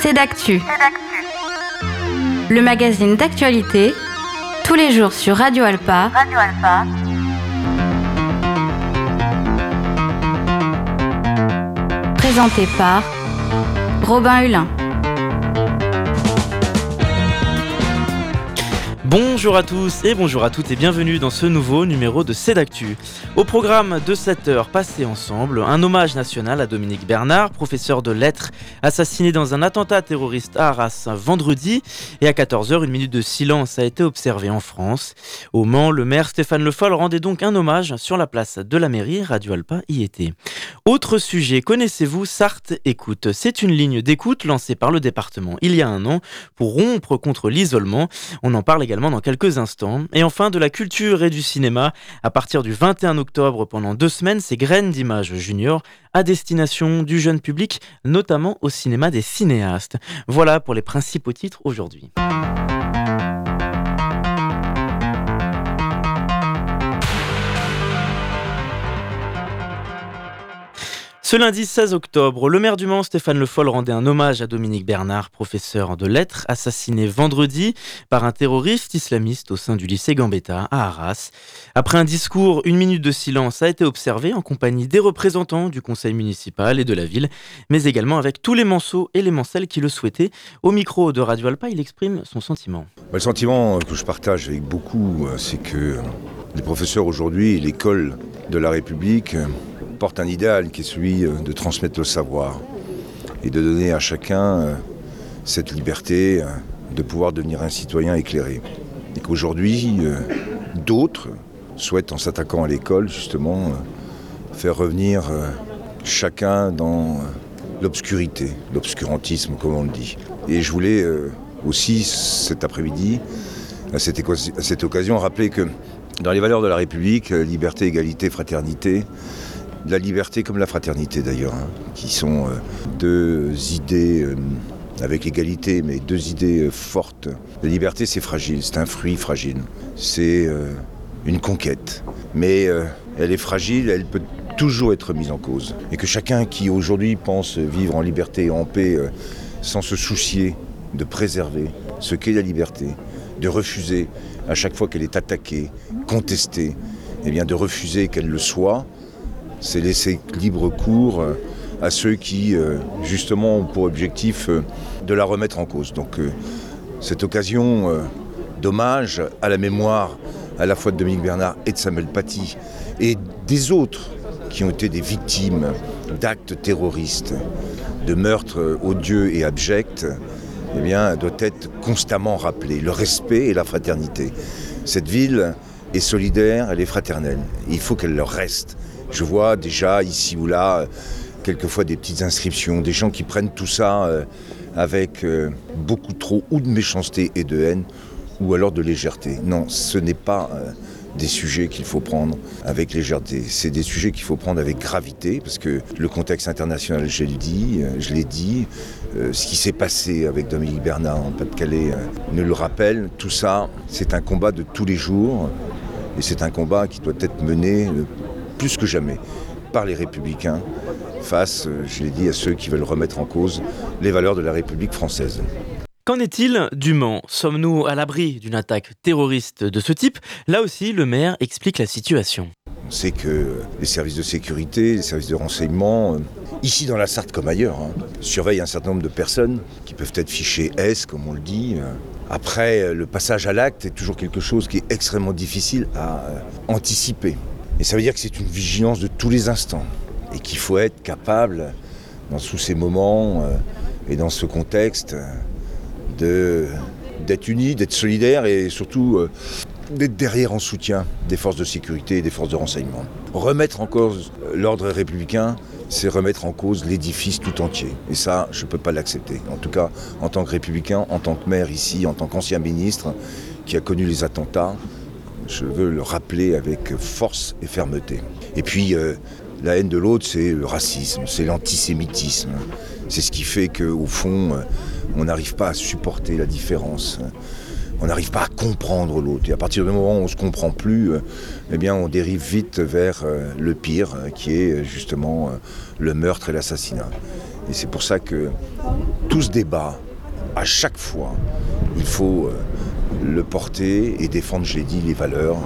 C'est d'actu. Le magazine d'actualité, tous les jours sur Radio Alpa. Radio Alpa. Présenté par Robin Hulin. Bonjour à tous et bonjour à toutes et bienvenue dans ce nouveau numéro de Cédactu. Au programme de 7 heures passées ensemble, un hommage national à Dominique Bernard, professeur de lettres, assassiné dans un attentat terroriste à Arras vendredi. Et à 14h, une minute de silence a été observée en France. Au Mans, le maire Stéphane Le Foll rendait donc un hommage sur la place de la mairie. Radio Alpa y était. Autre sujet, connaissez-vous Sarthe Écoute? C'est une ligne d'écoute lancée par le département il y a un an pour rompre contre l'isolement. On en parle également dans quelques instants. Et enfin, de la culture et du cinéma. À partir du 21 octobre, pendant deux semaines, ces graines d'images junior à destination du jeune public, notamment au cinéma des cinéastes. Voilà pour les principaux titres aujourd'hui. Ce lundi 16 octobre, le maire du Mans, Stéphane Le Foll, rendait un hommage à Dominique Bernard, professeur de lettres, assassiné vendredi par un terroriste islamiste au sein du lycée Gambetta à Arras. Après un discours, une minute de silence a été observée en compagnie des représentants du conseil municipal et de la ville, mais également avec tous les manceaux et les mancelles qui le souhaitaient. Au micro de Radio Alpa, il exprime son sentiment. Le sentiment que je partage avec beaucoup, euh, c'est que les professeurs aujourd'hui, l'école de la République, porte un idéal qui est celui euh, de transmettre le savoir et de donner à chacun euh, cette liberté euh, de pouvoir devenir un citoyen éclairé. Et qu'aujourd'hui, d'autres souhaitent, en s'attaquant à l'école, justement, faire revenir chacun dans l'obscurité, l'obscurantisme, comme on le dit. Et je voulais aussi, cet après-midi, à cette occasion, rappeler que dans les valeurs de la République, liberté, égalité, fraternité, la liberté comme la fraternité d'ailleurs, hein, qui sont euh, deux idées euh, avec égalité, mais deux idées euh, fortes. La liberté, c'est fragile, c'est un fruit fragile, c'est une conquête. Mais elle est fragile, elle peut toujours être mise en cause. Et que chacun qui aujourd'hui pense vivre en liberté et en paix, sans se soucier de préserver ce qu'est la liberté, de refuser à chaque fois qu'elle est attaquée, contestée, eh bien de refuser qu'elle le soit, c'est laisser libre cours euh, à ceux qui, euh, justement, ont pour objectif euh, de la remettre en cause. Donc, cette occasion d'hommage à la mémoire à la fois de Dominique Bernard et de Samuel Paty et des autres qui ont été des victimes d'actes terroristes, de meurtres odieux et abjects, eh bien, doit être constamment rappelé. Le respect et la fraternité. Cette ville est solidaire, elle est fraternelle. Il faut qu'elle le reste. Je vois déjà ici ou là, quelquefois des petites inscriptions, des gens qui prennent tout ça euh, avec euh, beaucoup trop ou de méchanceté et de haine, ou alors de légèreté. Non, ce n'est pas euh, des sujets qu'il faut prendre avec légèreté. C'est des sujets qu'il faut prendre avec gravité, parce que le contexte international, je l'ai dit, je l'ai dit, ce qui s'est passé avec Dominique Bernard en Pas-de-Calais ne le rappelle. Tout ça, c'est un combat de tous les jours, et c'est un combat qui doit être mené plus que jamais par les républicains face, euh, je l'ai dit, à ceux qui veulent remettre en cause les valeurs de la République française. Qu'en est-il du Mans? Sommes-nous à l'abri d'une attaque terroriste de ce type? Là aussi, le maire explique la situation. On sait que les services de sécurité, les services de renseignement, euh, ici dans la Sarthe comme ailleurs, hein, surveillent un certain nombre de personnes qui peuvent être fichées S, comme on le dit. Euh. Après, le passage à l'acte est toujours quelque chose qui est extrêmement difficile à anticiper. Et ça veut dire que c'est une vigilance de tous les instants et qu'il faut être capable, dans tous ces moments euh, et dans ce contexte, d'être unis, d'être solidaires et surtout euh, d'être derrière en soutien des forces de sécurité et des forces de renseignement. Remettre en cause l'ordre républicain, c'est remettre en cause l'édifice tout entier. Et ça, je ne peux pas l'accepter. En tout cas, en tant que républicain, en tant que maire ici, en tant qu'ancien ministre qui a connu les attentats, je veux le rappeler avec force et fermeté. Et puis, euh, la haine de l'autre, c'est le racisme, c'est l'antisémitisme. C'est ce qui fait qu'au fond, euh, on n'arrive pas à supporter la différence. On n'arrive pas à comprendre l'autre. Et à partir du moment où on ne se comprend plus, euh, eh bien, on dérive vite vers le pire, qui est justement le meurtre et l'assassinat. Et c'est pour ça que tout ce débat, à chaque fois, il faut le porter et défendre, j'ai dit, les valeurs,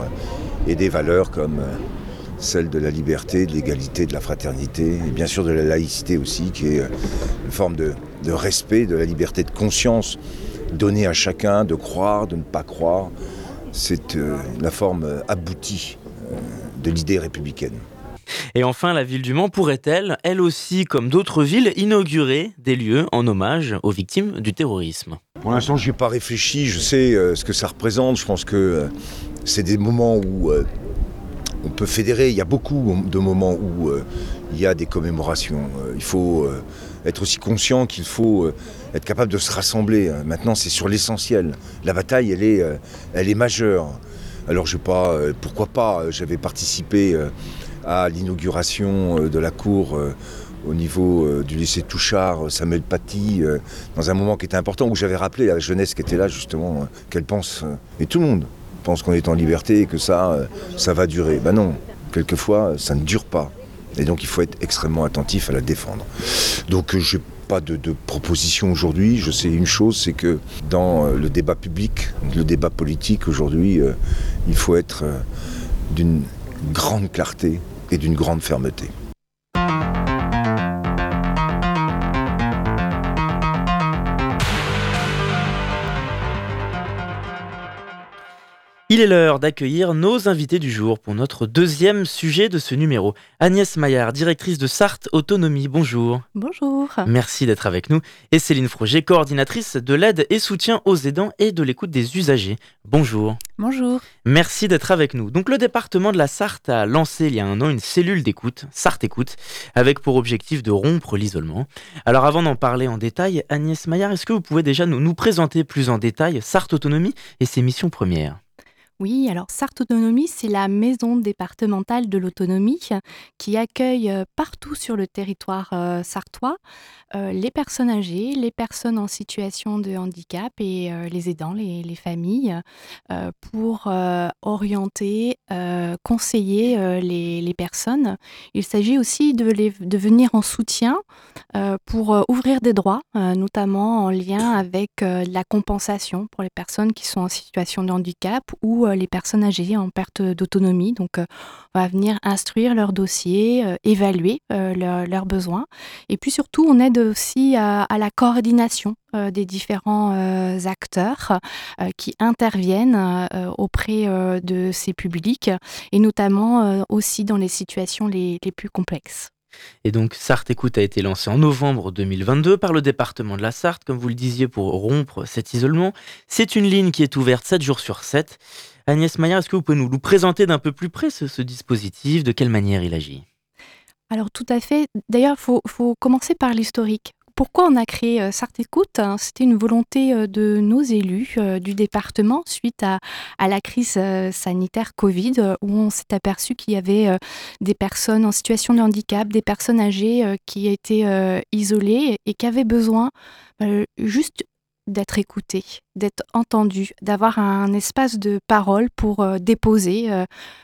et des valeurs comme euh, celle de la liberté, de l'égalité, de la fraternité, et bien sûr de la laïcité aussi, qui est euh, une forme de, respect, de la liberté de conscience donnée à chacun, de croire, de ne pas croire. C'est la forme aboutie de l'idée républicaine. Et enfin, la ville du Mans pourrait-elle, elle aussi, comme d'autres villes, inaugurer des lieux en hommage aux victimes du terrorisme? Pour l'instant, je n'y ai pas réfléchi. Je sais euh, ce que ça représente. Je pense que euh, c'est des moments où euh, on peut fédérer. Il y a beaucoup de moments où il y a des commémorations. il faut être aussi conscient qu'il faut être capable de se rassembler. Maintenant, c'est sur l'essentiel. La bataille, elle est, elle est majeure. Alors, je sais pas, pourquoi pas J'avais participé à l'inauguration euh, de la cour euh, au niveau euh, du lycée Touchard, Samuel Paty, dans un moment qui était important, où j'avais rappelé à la jeunesse qui était là justement, qu'elle pense, et tout le monde pense qu'on est en liberté et que ça, ça va durer. Ben non, quelquefois, ça ne dure pas. Et donc il faut être extrêmement attentif à la défendre. Donc je n'ai pas de, de, proposition aujourd'hui. Je sais une chose, c'est que dans le débat public, le débat politique aujourd'hui, il faut être d'une grande clarté et d'une grande fermeté. Il est l'heure d'accueillir nos invités du jour pour notre deuxième sujet de ce numéro. Agnès Maillard, directrice de Sarthe Autonomie, bonjour. Bonjour. Merci d'être avec nous. Et Céline Froger, coordinatrice de l'aide et soutien aux aidants et de l'écoute des usagers. Bonjour. Bonjour. Merci d'être avec nous. Donc le département de la Sarthe a lancé il y a un an une cellule d'écoute, Sarthe Écoute, avec pour objectif de rompre l'isolement. Alors avant d'en parler en détail, Agnès Maillard, est-ce que vous pouvez déjà nous, nous présenter plus en détail Sarthe Autonomie et ses missions premières? Oui, alors Sarthe Autonomie, c'est la maison départementale de l'autonomie qui accueille euh, partout sur le territoire euh, sartois euh, les personnes âgées, les personnes en situation de handicap et les aidants, les, familles, pour orienter, conseiller les, personnes. Il s'agit aussi de, de, venir en soutien pour ouvrir des droits, notamment en lien avec la compensation pour les personnes qui sont en situation de handicap ou les personnes âgées en perte d'autonomie. Donc, euh, on va venir instruire leurs dossiers, euh, évaluer euh, leurs besoins. Et puis surtout, on aide aussi à, la coordination des différents acteurs qui interviennent auprès de ces publics et notamment aussi dans les situations les plus complexes. Et donc Sarthe Écoute a été lancé en novembre 2022 par le département de la Sarthe, comme vous le disiez, pour rompre cet isolement. C'est une ligne qui est ouverte 7 jours sur 7. Agnès Maillard, est-ce que vous pouvez nous, présenter d'un peu plus près ce, dispositif De quelle manière il agit? Alors tout à fait. D'ailleurs, il faut, commencer par l'historique. Pourquoi on a créé euh, hein, C'était une volonté euh, de nos élus euh, du département suite à, la crise sanitaire Covid, où on s'est aperçu qu'il y avait des personnes en situation de handicap, des personnes âgées qui étaient isolées et qui avaient besoin juste d'être écoutées, d'être entendues, d'avoir un espace de parole pour déposer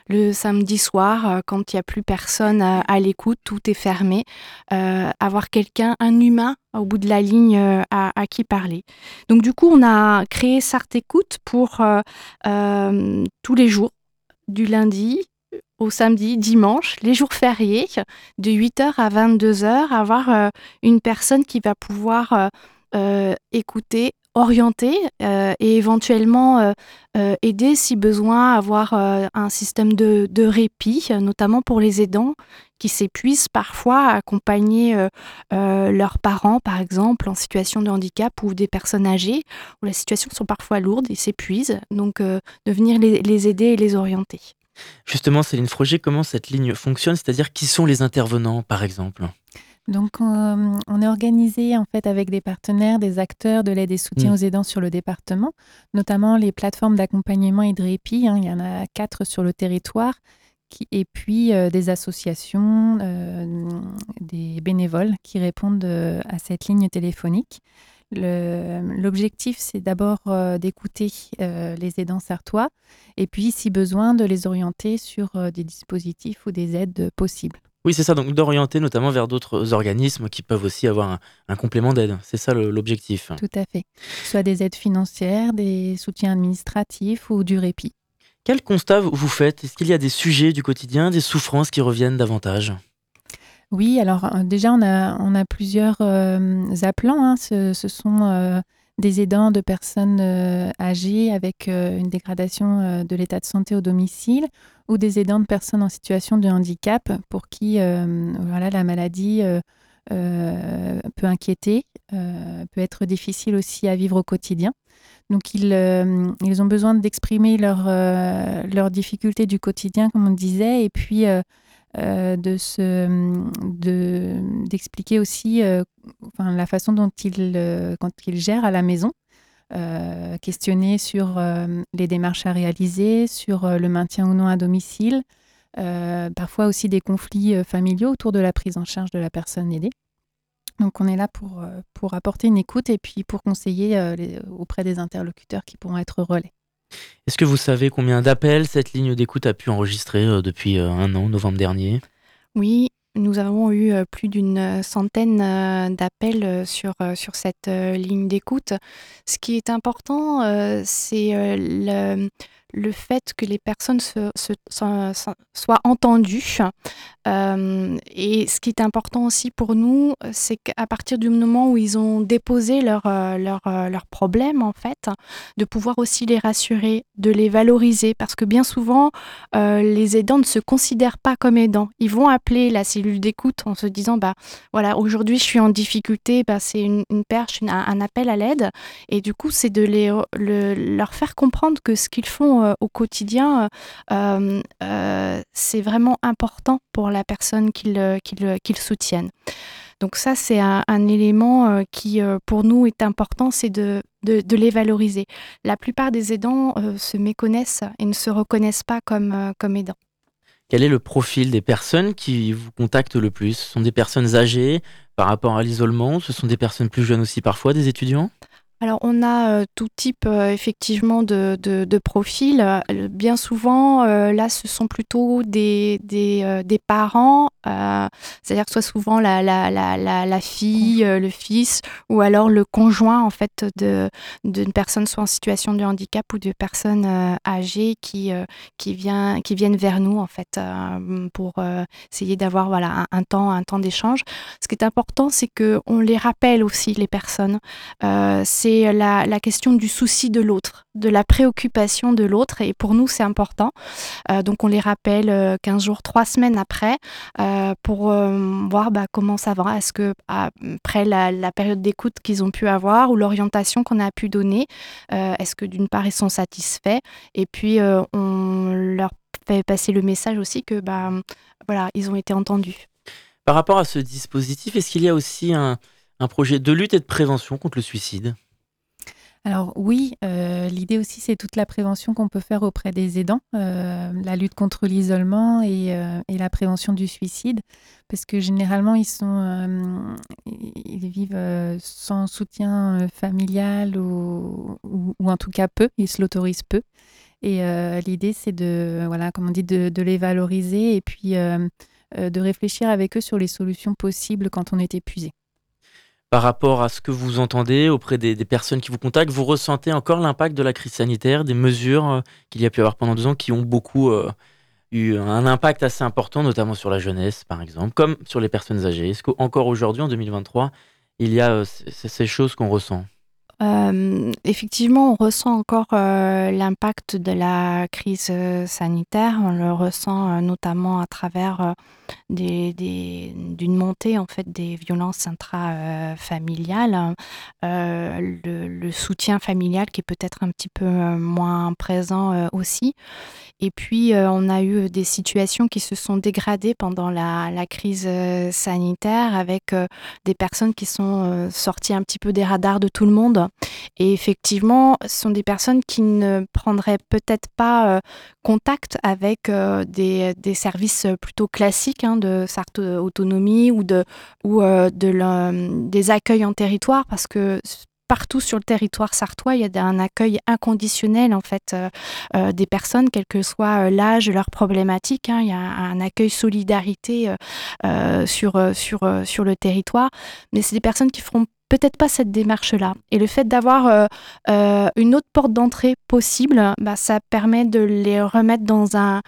le samedi soir quand il n'y a plus personne à, l'écoute, tout est fermé, avoir quelqu'un, un humain au bout de la ligne à, qui parler. Donc du coup, on a créé Sarthe Écoute pour tous les jours, du lundi au samedi, dimanche, les jours fériés, de 8h à 22h, avoir une personne qui va pouvoir euh, écouter, orienter euh, et éventuellement euh, aider si besoin, avoir un système de, de, répit, notamment pour les aidants qui s'épuisent parfois à accompagner leurs parents, par exemple, en situation de handicap ou des personnes âgées, où la situation sont parfois lourdes et s'épuisent, donc de venir les, les aider et les orienter. Justement, Céline Froger, comment cette ligne fonctionne? C'est-à-dire qui sont les intervenants, par exemple? Donc, euh, on est organisé en fait avec des partenaires, des acteurs de l'aide et soutien mmh. aux aidants sur le département, notamment les plateformes d'accompagnement et de répit. Hein. il y en a quatre sur le territoire, et puis euh, des associations, euh, des bénévoles qui répondent à cette ligne téléphonique. L'objectif, c'est d'abord d'écouter les aidants sartois et puis, si besoin, de les orienter sur des dispositifs ou des aides possibles. Oui, c'est ça, donc d'orienter notamment vers d'autres organismes qui peuvent aussi avoir un, complément d'aide. C'est ça l'objectif. Tout à fait. Soit des aides financières, des soutiens administratifs ou du répit. Quel constat vous faites? Est-ce qu'il y a des sujets du quotidien, des souffrances qui reviennent davantage? Oui, alors euh, déjà, on a, on a plusieurs euh, appelants. Hein. Ce, sont euh, des aidants de personnes âgées avec une dégradation de l'état de santé au domicile ou des aidants de personnes en situation de handicap pour qui voilà, la maladie peut inquiéter, peut être difficile aussi à vivre au quotidien. Donc ils, euh, ils ont besoin d'exprimer leurs euh, leurs difficultés du quotidien, comme on disait, et puis euh, de se d'expliquer aussi enfin, la façon dont ils quand ils gèrent à la maison. questionner sur les démarches à réaliser, sur le maintien ou non à domicile, parfois aussi des conflits familiaux autour de la prise en charge de la personne aidée. Donc on est là pour, euh, pour apporter une écoute et puis pour conseiller euh, auprès des interlocuteurs qui pourront être relais. Est-ce que vous savez combien d'appels cette ligne d'écoute a pu enregistrer euh, depuis un an, novembre dernier? Oui, nous avons eu plus d'une centaine d'appels sur, sur cette ligne d'écoute. Ce qui est important, c'est le le fait que les personnes soient entendues. Euh, et ce qui est important aussi pour nous, c'est qu'à partir du moment où ils ont déposé leurs leur, euh, leur euh, problèmes, en fait, de pouvoir aussi les rassurer, de les valoriser, parce que bien souvent, les aidants ne se considèrent pas comme aidants. Ils vont appeler la cellule d'écoute en se disant, bah voilà, aujourd'hui je suis en difficulté, bah, c'est une, perche, un, appel à l'aide. Et du coup, c'est de les, leur faire comprendre que ce qu'ils font euh, au quotidien, euh, euh, c'est vraiment important pour la personne qu'ils soutiennent. Donc ça, c'est un, élément qui, pour nous, est important, c'est de, de, les valoriser. La plupart des aidants se méconnaissent et ne se reconnaissent pas comme, comme aidants. Quel est le profil des personnes qui vous contactent le plus? Ce sont des personnes âgées par rapport à l'isolement? Ce sont des personnes plus jeunes aussi parfois, des étudiants? Alors, on a euh, tout type euh, effectivement de, de, profils. Euh, bien souvent, là, ce sont plutôt des, des, parents, c'est-à-dire que soit souvent la, la, la, la, fille, le fils, ou alors le conjoint en fait d'une personne soit en situation de handicap ou de personnes âgées qui, qui, vient, qui viennent vers nous en fait pour essayer d'avoir voilà, un, temps, un temps d'échange. Ce qui est important, c'est qu'on les rappelle aussi, les personnes. C'est la, question du souci de l'autre, de la préoccupation de l'autre. Et pour nous, c'est important. Euh, donc, on les rappelle 15 euh, jours, 3 semaines après euh, pour voir bah, comment ça va. Est-ce que après la, période d'écoute qu'ils ont pu avoir ou l'orientation qu'on a pu donner, est-ce que d'une part, ils sont satisfaits? Et puis, on leur fait passer le message aussi que bah, voilà, ils ont été entendus. Par rapport à ce dispositif, est-ce qu'il y a aussi un projet de lutte et de prévention contre le suicide? Alors oui, euh, l'idée aussi, c'est toute la prévention qu'on peut faire auprès des aidants, euh, la lutte contre l'isolement euh, et, la prévention du suicide, parce que généralement, ils, sont, ils vivent sans soutien familial ou, en tout cas peu, ils se l'autorisent peu. Et l'idée, c'est de, voilà, comme on dit, de, de les valoriser et puis de réfléchir avec eux sur les solutions possibles quand on est épuisé par rapport à ce que vous entendez auprès des, personnes qui vous contactent, vous ressentez encore l'impact de la crise sanitaire, des mesures euh, qu'il y a pu avoir pendant deux ans qui ont beaucoup euh, eu un impact assez important, notamment sur la jeunesse, par exemple, comme sur les personnes âgées? Est-ce qu'encore aujourd'hui, en 2023, il y a euh, ces choses qu'on ressent? Euh, effectivement, on ressent encore euh, l'impact de la crise euh, sanitaire. On le ressent notamment à travers des, d'une montée en fait des violences intrafamiliales, le, soutien familial qui est peut-être un petit peu moins présent aussi. Et puis, on a eu des situations qui se sont dégradées pendant la crise sanitaire avec des personnes qui sont sorties un petit peu des radars de tout le monde et effectivement, ce sont des personnes qui ne prendraient peut-être pas euh, contact avec euh, des, services plutôt classiques hein, de SART autonomie ou, de, ou euh, de des accueils en territoire parce que partout sur le territoire sartois, il y a un accueil inconditionnel en fait des personnes, quel que soit l'âge, leur problématique. Hein. il y a un accueil solidarité sur, sur, sur le territoire. Mais c'est des personnes qui feront peut-être pas cette démarche-là. Et le fait d'avoir euh, euh, une autre porte d'entrée possible, bah, ça permet de les remettre dans un,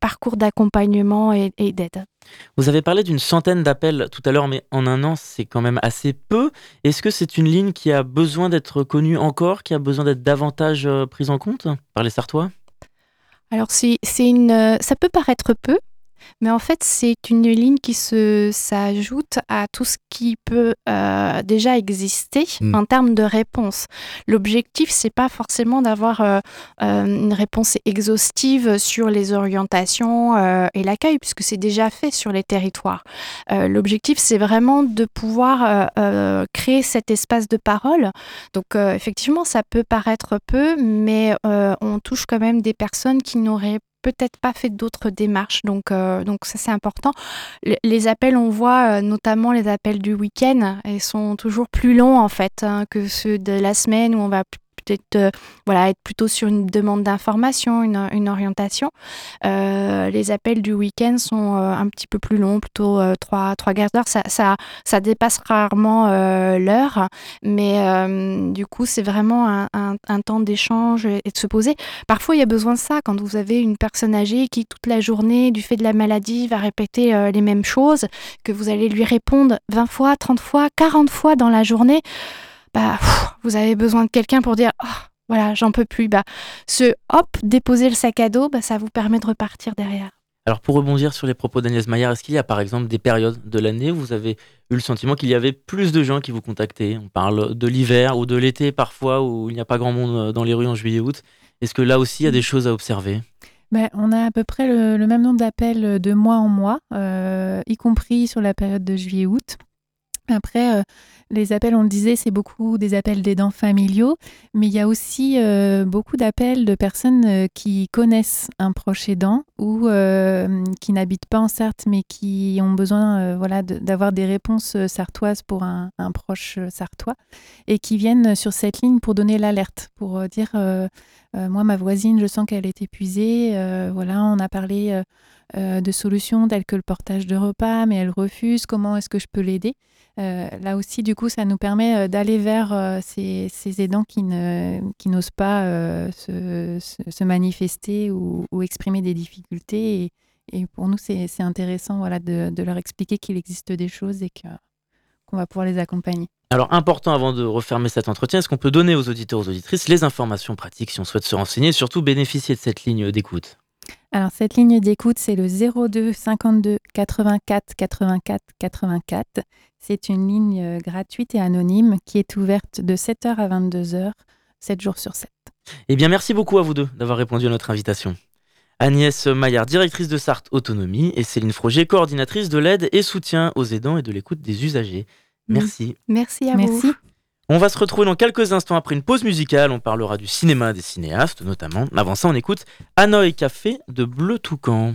parcours d'accompagnement et, d'aide. Vous avez parlé d'une centaine d'appels tout à l'heure, mais en un an, c'est quand même assez peu. Est-ce que c'est une ligne qui a besoin d'être connue encore, qui a besoin d'être davantage euh, prise en compte par les Sartois? Alors c'est une, ça peut paraître peu, mais en fait, c'est une ligne qui se s'ajoute à tout ce qui peut euh, déjà exister hmm. en termes de réponse. L'objectif, c'est pas forcément d'avoir euh, euh, une réponse exhaustive sur les orientations et l'accueil, puisque c'est déjà fait sur les territoires. L'objectif, c'est vraiment de pouvoir créer cet espace de parole. Donc, effectivement, ça peut paraître peu, mais on touche quand même des personnes qui n'auraient peut-être pas fait d'autres démarches. Donc, euh, ça, c'est important. les appels, on voit euh, notamment les appels du week-end, ils sont toujours plus longs en fait hein, que ceux de la semaine où on va peut-être euh, voilà, être plutôt sur une demande d'information, une, orientation. Euh, les appels du week-end sont euh, un petit peu plus longs, plutôt trois, trois quarts d'heure. Ça, ça, ça, dépasse rarement l'heure, mais du coup, c'est vraiment un, un, temps d'échange et de se poser. Parfois, il y a besoin de ça quand vous avez une personne âgée qui, toute la journée, du fait de la maladie, va répéter les mêmes choses, que vous allez lui répondre 20 fois, 30 fois, 40 fois dans la journée bah, vous avez besoin de quelqu'un pour dire oh, voilà, j'en peux plus. Bah, ce hop, déposer le sac à dos, bah, ça vous permet de repartir derrière. Alors pour rebondir sur les propos d'Agnès Maillard, est-ce qu'il y a par exemple des périodes de l'année où vous avez eu le sentiment qu'il y avait plus de gens qui vous contactaient? On parle de l'hiver ou de l'été parfois où il n'y a pas grand monde euh, dans les rues en juillet-août. Est-ce que là aussi il y a des choses à observer? Ben, on a à peu près le, même nombre d'appels de mois en mois, euh, y compris sur la période de juillet-août. Après, euh, les appels, on le disait, c'est beaucoup des appels d'aidants familiaux, mais il y a aussi euh, beaucoup d'appels de personnes euh, qui connaissent un proche aidant ou qui n'habitent pas en Sarthe, mais qui ont besoin voilà, d'avoir des réponses sartoises pour un, proche sartois et qui viennent sur cette ligne pour donner l'alerte, pour dire moi, ma voisine, je sens qu'elle est épuisée. voilà, on a parlé de solutions telles que le portage de repas, mais elle refuse. Comment est-ce que je peux l'aider? Euh, là aussi, du coup, ça nous permet euh, d'aller vers euh, ces, aidants qui, n'osent pas se, manifester ou, exprimer des difficultés. Et, pour nous, c'est, intéressant voilà, de, leur expliquer qu'il existe des choses et qu'on va pouvoir les accompagner. Alors, important avant de refermer cet entretien, est-ce qu'on peut donner aux auditeurs, aux auditrices les informations pratiques si on souhaite se renseigner et surtout bénéficier de cette ligne d'écoute? Alors cette ligne d'écoute, c'est le 02 52 84 84 84. C'est une ligne euh, gratuite et anonyme qui est ouverte de 7h à 22h, 7 jours sur 7. Eh bien merci beaucoup à vous deux d'avoir répondu à notre invitation. Agnès Maillard, directrice de Sarthe Autonomie, et Céline Froger, coordinatrice de l'aide et soutien aux aidants et de l'écoute des usagers. Merci. Merci à Merci. On va se retrouver dans quelques instants après une pause musicale. On parlera du cinéma des cinéastes notamment. Avant ça, on écoute Hanoï Café de Bleu Toucan.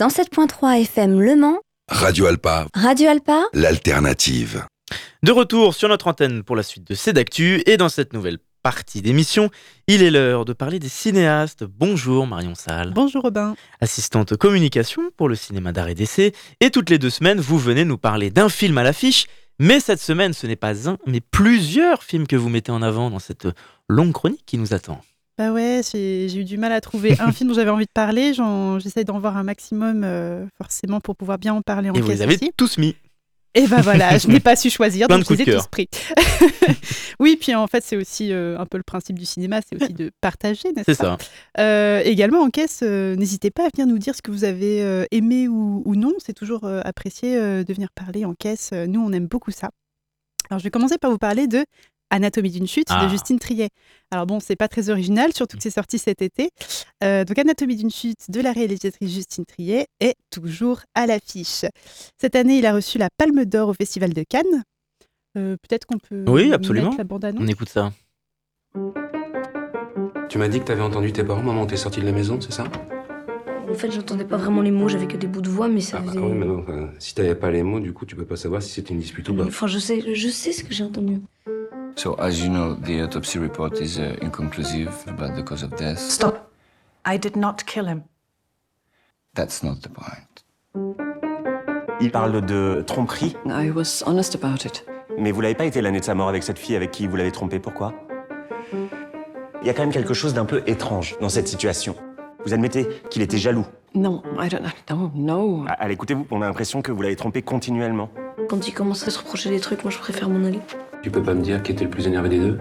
107.3 FM Le Mans. Radio Alpa. Radio Alpa. L'alternative. De retour sur notre antenne pour la suite de Cédactu et dans cette nouvelle partie d'émission, il est l'heure de parler des cinéastes. Bonjour Marion Salle. Bonjour Robin. Assistante communication pour le cinéma d'art et d'essai. Et toutes les deux semaines, vous venez nous parler d'un film à l'affiche. Mais cette semaine, ce n'est pas un, mais plusieurs films que vous mettez en avant dans cette longue chronique qui nous attend. Bah ouais, j'ai eu du mal à trouver un film dont j'avais envie de parler. J'essaie d'en voir un maximum, euh, forcément, pour pouvoir bien en parler en Et vous les avez tous mis. Et ben voilà, je n'ai pas su choisir, Plein donc de je les ai tous pris. oui, puis en fait, c'est aussi euh, un peu le principe du cinéma, c'est aussi de partager, n'est-ce C'est pas? ça. Euh, également, en caisse, euh, n'hésitez pas à venir nous dire ce que vous avez aimé ou, ou non. C'est toujours apprécié de venir parler en caisse. Nous, on aime beaucoup ça. Alors, je vais commencer par vous parler de Anatomie d'une chute Ah. de Justine Triet. Alors bon, c'est pas très original, surtout que c'est sorti cet été. Euh, donc Anatomie d'une chute de la réalisatrice Justine Triet est toujours à l'affiche. Cette année, il a reçu la Palme d'Or au Festival de Cannes. Euh, Peut-être qu'on peut Oui, absolument. la. On écoute ça. Tu m'as dit que t'avais entendu tes parents, maman, t'es sortie de la maison, c'est ça? En fait, j'entendais pas vraiment les mots, j'avais que des bouts de voix, mais ça Ah bah faisait. oui, mais bon, enfin, si t'avais pas les mots, du coup, tu peux pas savoir si c'était une dispute ou pas. Enfin, je sais, je sais ce que j'ai entendu. So, as you know, the autopsy report is uh, inconclusive about the cause of death. Stop. I did not kill him. That's not the point. Il parle de tromperie, I was honest about it. mais vous l'avez pas été l'année de sa mort avec cette fille avec qui vous l'avez trompé, pourquoi? Il y a quand même quelque chose d'un peu étrange dans cette situation. Vous admettez qu'il était jaloux? No, I don't know. No. Ah, Allez, écoutez-vous, on a l'impression que vous l'avez trompé continuellement. Quand il commence à se reprocher des trucs, moi je préfère m'en aller. Tu peux pas me dire qui était le plus énervé des deux?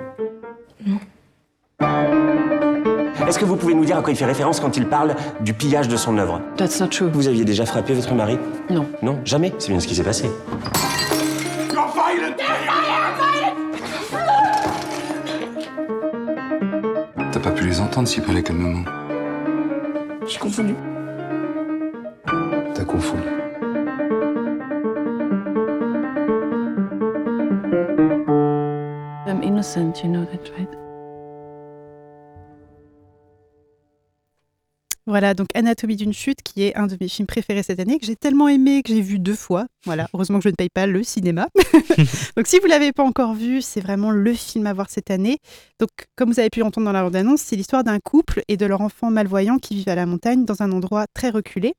Est-ce que vous pouvez nous dire à quoi il fait référence quand il parle du pillage de son œuvre? That's not true. Vous aviez déjà frappé votre mari? Non. Non, jamais? C'est bien ce qui s'est passé. T'as pas pu les entendre s'ils parlaient calmement. J'ai confondu. T'as confondu. I'm innocent, you know that, right? Voilà, donc Anatomie d'une chute, qui est un de mes films préférés cette année, que j'ai tellement aimé, que j'ai vu deux fois. Voilà, heureusement que je ne paye pas le cinéma. donc si vous ne l'avez pas encore vu, c'est vraiment le film à voir cette année. Donc comme vous avez pu l'entendre dans la bande-annonce, c'est l'histoire d'un couple et de leur enfant malvoyant qui vivent à la montagne dans un endroit très reculé.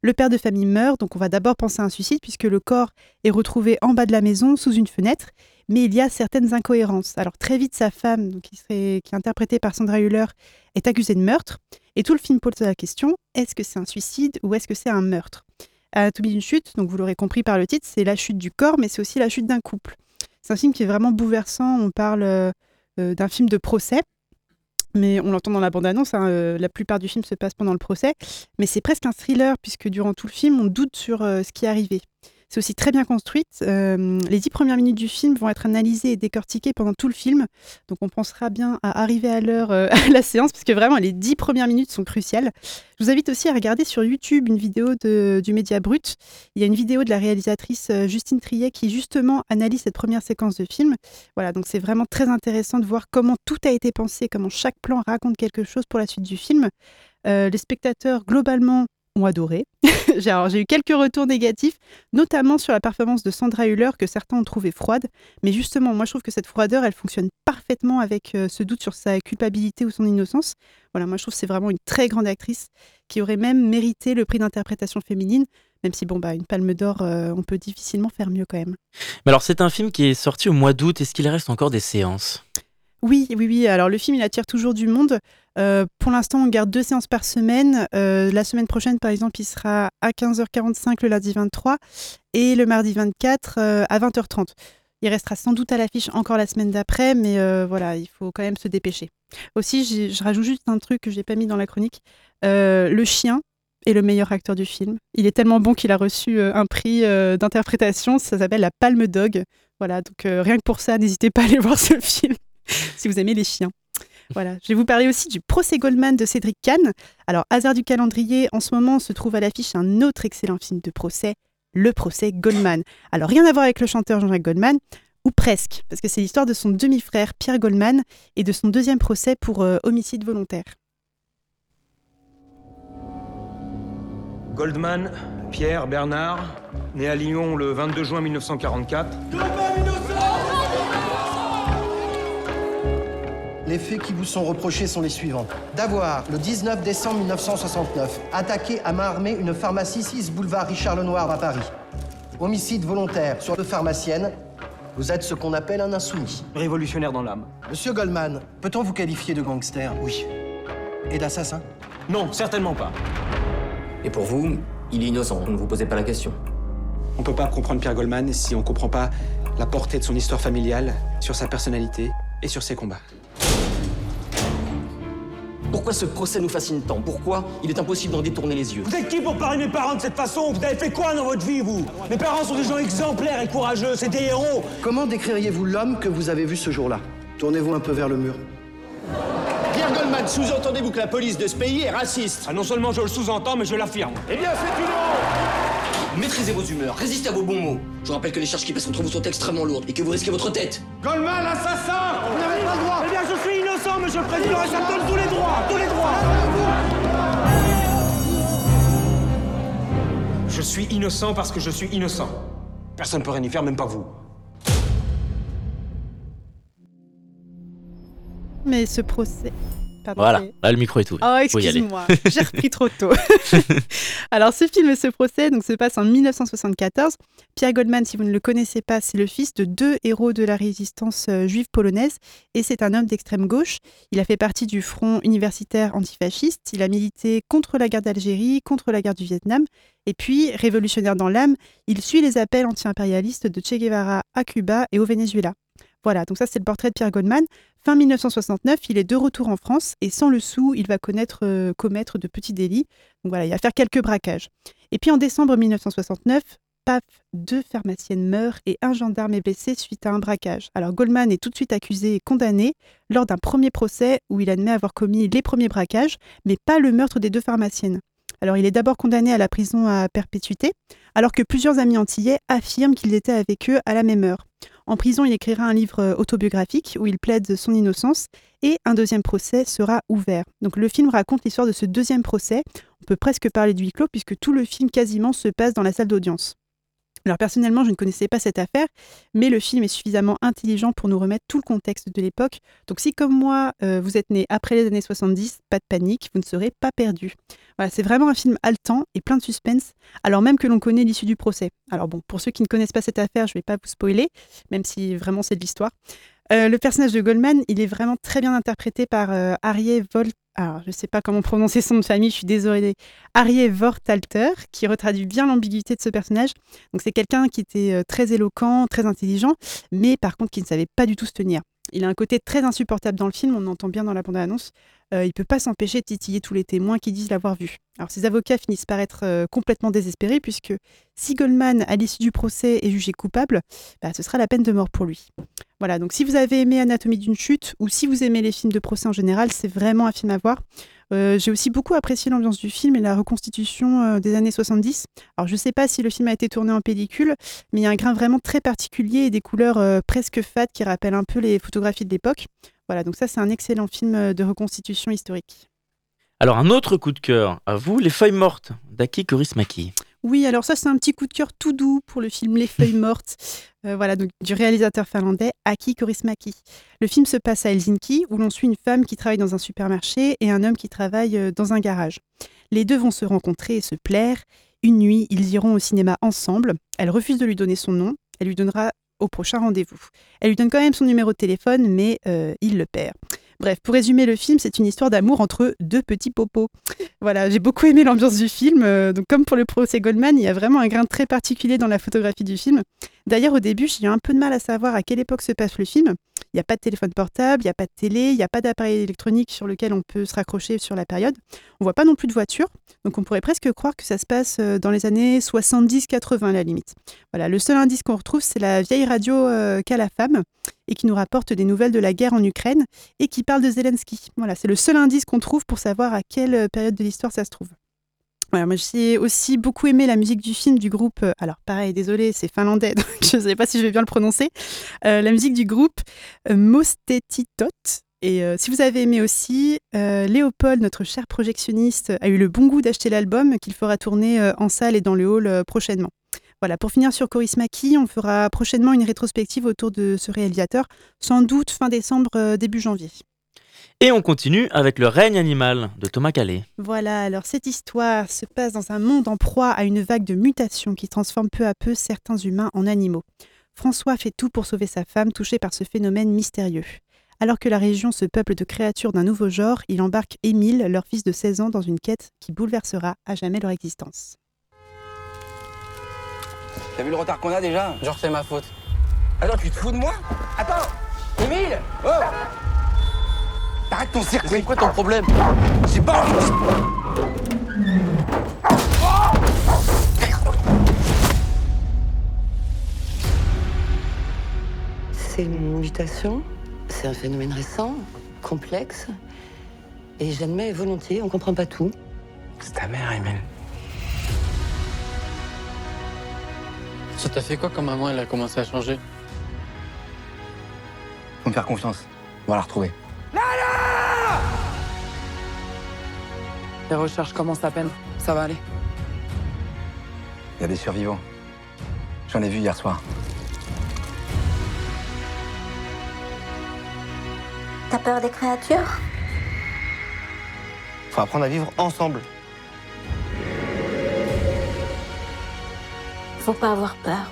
Le père de famille meurt, donc on va d'abord penser à un suicide puisque le corps est retrouvé en bas de la maison sous une fenêtre, mais il y a certaines incohérences. Alors très vite, sa femme, donc, qui, serait, qui est interprétée par Sandra Hüller, est accusée de meurtre. Et tout le film pose la question est-ce que c'est un suicide ou est-ce que c'est un meurtre? Anatomie d'une chute, donc vous l'aurez compris par le titre, c'est la chute du corps, mais c'est aussi la chute d'un couple. C'est un film qui est vraiment bouleversant. On parle euh, euh, d'un film de procès, mais on l'entend dans la bande-annonce. hein, euh, la plupart du film se passe pendant le procès, mais c'est presque un thriller puisque durant tout le film, on doute sur ce qui est arrivé. C'est aussi très bien construite. Euh, les dix premières minutes du film vont être analysées et décortiquées pendant tout le film. Donc on pensera bien à arriver à l'heure euh, à la séance, parce que vraiment les dix premières minutes sont cruciales. Je vous invite aussi à regarder sur YouTube une vidéo du Média Brut. Il y a une vidéo de la réalisatrice euh, Justine Triet qui justement analyse cette première séquence de film. Voilà, donc c'est vraiment très intéressant de voir comment tout a été pensé, comment chaque plan raconte quelque chose pour la suite du film. Les spectateurs, globalement, ont adoré. j'ai eu quelques retours négatifs, notamment sur la performance de Sandra Hüller que certains ont trouvé froide. Mais justement, moi je trouve que cette froideur, elle fonctionne parfaitement avec euh, ce doute sur sa culpabilité ou son innocence. Voilà, moi je trouve que c'est vraiment une très grande actrice qui aurait même mérité le prix d'interprétation féminine, même si bon bah une palme d'or, euh, on peut difficilement faire mieux quand même. Mais alors, c'est un film qui est sorti au mois d'août. Est-ce qu'il reste encore des séances? Oui, oui, oui. Alors le film, il attire toujours du monde. Euh, pour l'instant, on garde deux séances par semaine. Euh, la semaine prochaine, par exemple, il sera à 15h45 le lundi 23 et le mardi 24 euh, à 20h30. Il restera sans doute à l'affiche encore la semaine d'après, mais voilà, il faut quand même se dépêcher. Aussi, je rajoute juste un truc que j'ai pas mis dans la chronique. Le chien est le meilleur acteur du film. Il est tellement bon qu'il a reçu un prix d'interprétation. Ça s'appelle la Palme Dog. Voilà, donc rien que pour ça, n'hésitez pas à aller voir ce film si vous aimez les chiens. Voilà, je vais vous parler aussi du procès Goldman de Cédric Kahn. Alors, hasard du calendrier, en ce moment se trouve à l'affiche un autre excellent film de procès, Le procès Goldman. Alors, rien à voir avec le chanteur Jean-Jacques Goldman, ou presque, parce que c'est l'histoire de son demi-frère Pierre Goldman et de son deuxième procès pour euh, homicide volontaire. Goldman, Pierre Bernard, né à Lyon le 22 juin 1944. Les faits qui vous sont reprochés sont les suivants. D'avoir, le 19 décembre 1969, attaqué à main armée une pharmacie 6 boulevard Richard Lenoir à Paris. Homicide volontaire sur deux pharmaciennes. Vous êtes ce qu'on appelle un insoumis. Révolutionnaire dans l'âme. Monsieur Goldman, peut-on vous qualifier de gangster? Oui. Et d'assassin? Non, certainement pas. Et pour vous, il est innocent, ne vous posez pas la question. On peut pas comprendre Pierre Goldman si on comprend pas la portée de son histoire familiale, sur sa personnalité et sur ses combats. Pourquoi ce procès nous fascine tant? Pourquoi il est impossible d'en détourner les yeux? Vous êtes qui pour parler mes parents de cette façon? Vous avez fait quoi dans votre vie, vous? Mes parents sont des gens exemplaires et courageux, c'est des héros. Comment décririez-vous l'homme que vous avez vu ce jour-là? Tournez-vous un peu vers le mur. Pierre Goldman, sous-entendez-vous que la police de ce pays est raciste? Ah non seulement je le sous-entends, mais je l'affirme. Eh bien, c'est une honte Maîtrisez vos humeurs, résistez à vos bons mots. Je vous rappelle que les charges qui pèsent contre vous sont extrêmement lourdes et que vous risquez votre tête. Goldman, assassin Vous n'avez pas le droit Eh bien, je suis innocent, monsieur le président, et ça me donne tous les droits Tous les droits Je suis innocent parce que je suis innocent. Personne ne peut rien y faire, même pas vous. Mais ce procès. Pardon, Voilà, là le micro est tout. Oh, excuse-moi, j'ai repris trop tôt. Alors, ce film et ce procès donc, se passe en 1974. Pierre Goldman, si vous ne le connaissez pas, c'est le fils de deux héros de la résistance euh, juive polonaise et c'est un homme d'extrême gauche. Il a fait partie du front universitaire antifasciste. Il a milité contre la guerre d'Algérie, contre la guerre du Vietnam. Et puis, révolutionnaire dans l'âme, il suit les appels anti-impérialistes de Che Guevara à Cuba et au Venezuela. Voilà, donc ça c'est le portrait de Pierre Goldman. Fin 1969, il est de retour en France et sans le sou, il va euh, commettre de petits délits. Donc voilà, il va faire quelques braquages. Et puis en décembre 1969, paf, deux pharmaciennes meurent et un gendarme est blessé suite à un braquage. Alors Goldman est tout de suite accusé et condamné lors d'un premier procès où il admet avoir commis les premiers braquages, mais pas le meurtre des deux pharmaciennes. Alors il est d'abord condamné à la prison à perpétuité, alors que plusieurs amis antillais affirment qu'il était avec eux à la même heure. En prison, il écrira un livre euh, autobiographique où il plaide son innocence et un deuxième procès sera ouvert. Donc le film raconte l'histoire de ce deuxième procès. On peut presque parler de huis clos puisque tout le film quasiment se passe dans la salle d'audience. Alors personnellement, je ne connaissais pas cette affaire, mais le film est suffisamment intelligent pour nous remettre tout le contexte de l'époque. Donc si comme moi, euh, vous êtes né après les années 70, pas de panique, vous ne serez pas perdu. Voilà, c'est vraiment un film haletant et plein de suspense, alors même que l'on connaît l'issue du procès. Alors bon, pour ceux qui ne connaissent pas cette affaire, je ne vais pas vous spoiler, même si vraiment c'est de l'histoire. Euh, le personnage de Goldman, il est vraiment très bien interprété par euh, Arié Volt. Alors, je ne sais pas comment prononcer son nom de famille, je suis désolée. Arié Vortalter, qui retraduit bien l'ambiguïté de ce personnage. Donc, c'est quelqu'un qui était euh, très éloquent, très intelligent, mais par contre qui ne savait pas du tout se tenir. Il a un côté très insupportable dans le film, on entend bien dans la bande-annonce. Euh, il peut pas s'empêcher de titiller tous les témoins qui disent l'avoir vu. Alors ses avocats finissent par être euh, complètement désespérés puisque si Goldman, à l'issue du procès, est jugé coupable, bah, ce sera la peine de mort pour lui. Voilà, donc si vous avez aimé Anatomie d'une chute ou si vous aimez les films de procès en général, c'est vraiment un film à voir. Euh, J'ai aussi beaucoup apprécié l'ambiance du film et la reconstitution euh, des années 70. Alors je ne sais pas si le film a été tourné en pellicule, mais il y a un grain vraiment très particulier et des couleurs euh, presque fades qui rappellent un peu les photographies de l'époque. Voilà, donc ça c'est un excellent film de reconstitution historique. Alors un autre coup de cœur, à vous, Les Feuilles Mortes, d'Aki Kaurismäki. Oui, alors ça c'est un petit coup de cœur tout doux pour le film Les Feuilles Mortes, euh, voilà, donc, du réalisateur finlandais Aki Kaurismäki. Le film se passe à Helsinki où l'on suit une femme qui travaille dans un supermarché et un homme qui travaille euh, dans un garage. Les deux vont se rencontrer et se plaire. Une nuit, ils iront au cinéma ensemble. Elle refuse de lui donner son nom. Elle lui donnera au prochain rendez-vous. Elle lui donne quand même son numéro de téléphone, mais euh, il le perd. Bref, pour résumer le film, c'est une histoire d'amour entre deux petits popos. Voilà, j'ai beaucoup aimé l'ambiance du film. euh, donc, comme pour le procès Goldman, il y a vraiment un grain très particulier dans la photographie du film. D'ailleurs, au début, j'ai eu un peu de mal à savoir à quelle époque se passe le film. Il n'y a pas de téléphone portable, il n'y a pas de télé, il n'y a pas d'appareil électronique sur lequel on peut se raccrocher sur la période. On voit pas non plus de voiture, donc on pourrait presque croire que ça se passe euh, dans les années 70-80 à la limite. Voilà, le seul indice qu'on retrouve, c'est la vieille radio euh, qu'a la femme et qui nous rapporte des nouvelles de la guerre en Ukraine et qui parle de Zelensky. Voilà, c'est le seul indice qu'on trouve pour savoir à quelle euh, période de l'histoire ça se trouve. Voilà, moi j'ai aussi beaucoup aimé la musique du film du groupe. euh, alors pareil, désolé, c'est finlandais, donc je ne sais pas si je vais bien le prononcer. Euh, la musique du groupe euh, Mostetitot. Et si vous avez aimé aussi, Léopold, notre cher projectionniste, a eu le bon goût d'acheter l'album qu'il fera tourner en salle et dans le hall prochainement. Voilà, pour finir sur Coris Maki, on fera prochainement une rétrospective autour de ce réalisateur, sans doute fin décembre, début janvier. Et on continue avec Le règne animal de Thomas Calais. Voilà, alors cette histoire se passe dans un monde en proie à une vague de mutations qui transforme peu à peu certains humains en animaux. François fait tout pour sauver sa femme touchée par ce phénomène mystérieux. Alors que la région se peuple de créatures d'un nouveau genre, il embarque Émile, leur fils de 16 ans, dans une quête qui bouleversera à jamais leur existence. T'as vu le retard qu'on a déjà? Genre c'est ma faute. Attends, tu te fous de moi? Attends Émile Oh Arrête ton cirque C'est quoi ton problème? C'est pas... C'est une mutation, c'est un phénomène récent, complexe, et j'admets volontiers, on comprend pas tout. C'est ta mère, Émile. Ça t'a fait quoi quand maman elle a commencé à changer? Faut me faire confiance. On va la retrouver. Les recherches commencent à peine. Ça va aller. Il y a des survivants. J'en ai vu hier soir. T'as peur des créatures? Faut apprendre à vivre ensemble. Faut pas avoir peur.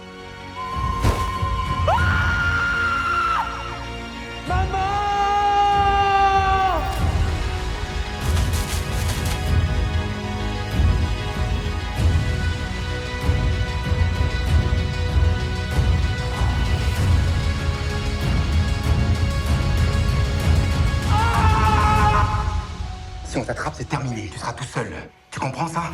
Si on t'attrape, c'est terminé. Tu seras tout seul. Tu comprends ça?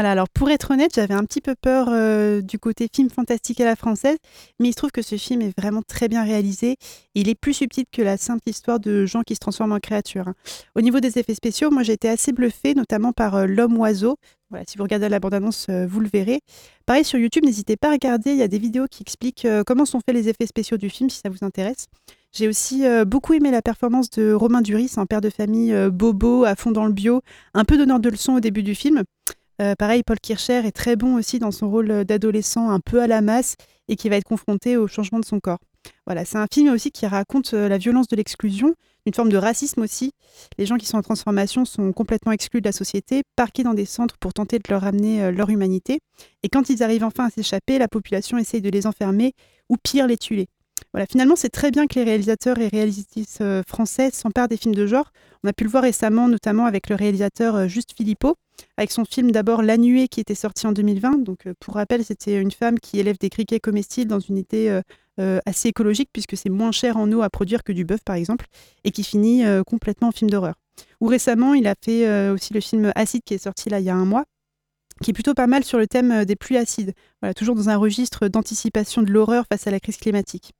Voilà, alors pour être honnête, j'avais un petit peu peur euh, du côté film fantastique à la française, mais il se trouve que ce film est vraiment très bien réalisé. Il est plus subtil que la simple histoire de gens qui se transforment en créatures. hein. Au niveau des effets spéciaux, moi j'ai été assez bluffée, notamment par euh, l'homme-oiseau. Voilà, si vous regardez la bande-annonce, euh, vous le verrez. Pareil sur YouTube, n'hésitez pas à regarder, il y a des vidéos qui expliquent comment sont faits les effets spéciaux du film, si ça vous intéresse. J'ai aussi beaucoup aimé la performance de Romain Duris, un père de famille bobo, à fond dans le bio, un peu donneur de leçons au début du film. Euh, pareil, Paul Kircher est très bon aussi dans son rôle d'adolescent un peu à la masse et qui va être confronté au changement de son corps. Voilà, c'est un film aussi qui raconte euh, la violence de l'exclusion, une forme de racisme aussi. Les gens qui sont en transformation sont complètement exclus de la société, parqués dans des centres pour tenter de leur ramener euh, leur humanité. Et quand ils arrivent enfin à s'échapper, la population essaye de les enfermer ou pire, les tuer. Voilà, finalement, c'est très bien que les réalisateurs et réalisatrices euh, français s'emparent des films de genre. On a pu le voir récemment, notamment avec le réalisateur euh, Juste Philippot, avec son film d'abord La Nuée qui était sorti en 2020. Donc, euh, pour rappel, c'était une femme qui élève des criquets comestibles dans une euh, assez écologique, puisque c'est moins cher en eau à produire que du bœuf, par exemple, et qui finit complètement en film d'horreur. Ou récemment, il a fait aussi le film Acide qui est sorti là il y a un mois qui est plutôt pas mal sur le thème euh, des pluies acides, voilà, toujours dans un registre d'anticipation de l'horreur face à la crise climatique.